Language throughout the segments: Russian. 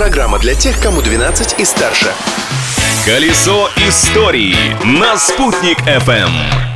Программа для тех, кому 12 и старше. Колесо истории на «Спутник FM.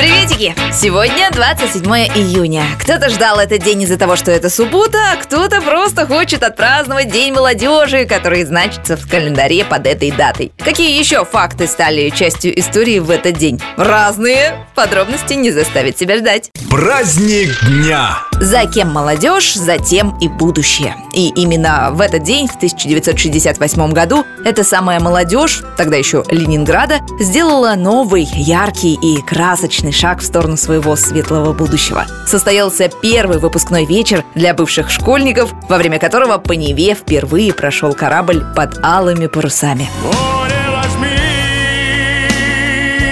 Приветики! Сегодня 27 июня. Кто-то ждал этот день из-за того, что это суббота, а кто-то просто хочет отпраздновать День молодежи, который значится в календаре под этой датой. Какие еще факты стали частью истории в этот день? Разные. Подробности не заставят себя ждать. Праздник дня. За кем молодежь, за тем и будущее. И именно в этот день, в 1968 году, эта самая молодежь, тогда еще Ленинграда, сделала новый, яркий и красочный шаг в сторону своего светлого будущего. Состоялся первый выпускной вечер для бывших школьников, во время которого по Неве впервые прошел корабль под алыми парусами.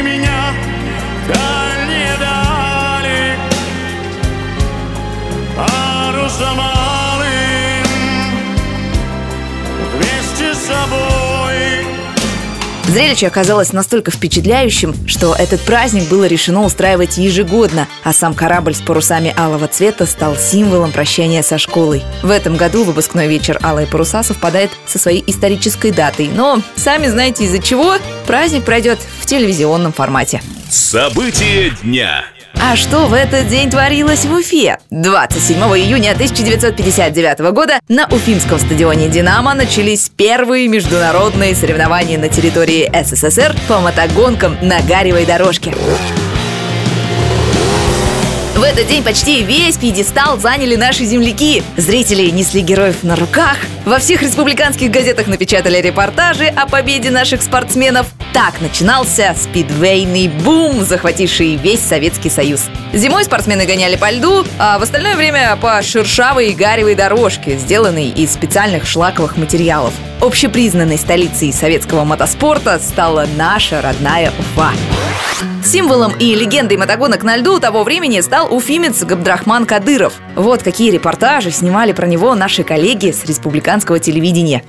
Меня Зрелище оказалось настолько впечатляющим, что этот праздник было решено устраивать ежегодно, а сам корабль с парусами алого цвета стал символом прощания со школой. В этом году выпускной вечер «Алые паруса» совпадает со своей исторической датой, но, сами знаете из-за чего, праздник пройдет в телевизионном формате. События дня. А что в этот день творилось в Уфе? 27 июня 1959 года на Уфимском стадионе «Динамо» начались первые международные соревнования на территории СССР по мотогонкам на гаревой дорожке. В этот день почти весь пьедестал заняли наши земляки. Зрители несли героев на руках. Во всех республиканских газетах напечатали репортажи о победе наших спортсменов. Так начинался спидвейный бум, захвативший весь Советский Союз. Зимой спортсмены гоняли по льду, а в остальное время по шершавой и гаревой дорожке, сделанной из специальных шлаковых материалов. Общепризнанной столицей советского мотоспорта стала наша родная Уфа. Символом и легендой мотогонок на льду того времени стал уфимец Габдрахман Кадыров. Вот какие репортажи снимали про него наши коллеги с республиканского телевидения.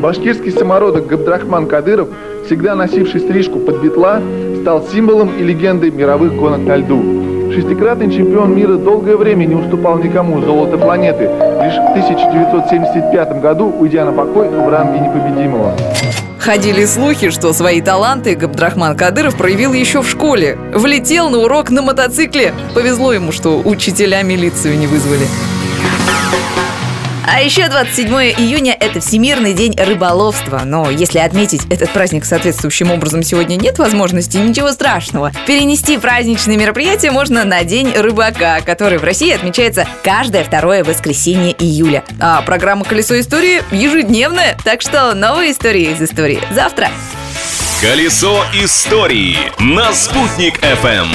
Башкирский самородок Габдрахман Кадыров, всегда носивший стрижку под бетла, стал символом и легендой мировых гонок на льду. Шестикратный чемпион мира долгое время не уступал никому золото планеты, лишь в 1975 году уйдя на покой в ранге непобедимого. Ходили слухи, что свои таланты Габдрахман Кадыров проявил еще в школе. Влетел на урок на мотоцикле. Повезло ему, что учителя милицию не вызвали. А еще 27 июня – это Всемирный день рыболовства. Но если отметить этот праздник соответствующим образом сегодня нет возможности, ничего страшного. Перенести праздничные мероприятия можно на День рыбака, который в России отмечается каждое второе воскресенье июля. А программа «Колесо истории» ежедневная, так что новые истории из истории завтра. Колесо истории на «Спутник FM.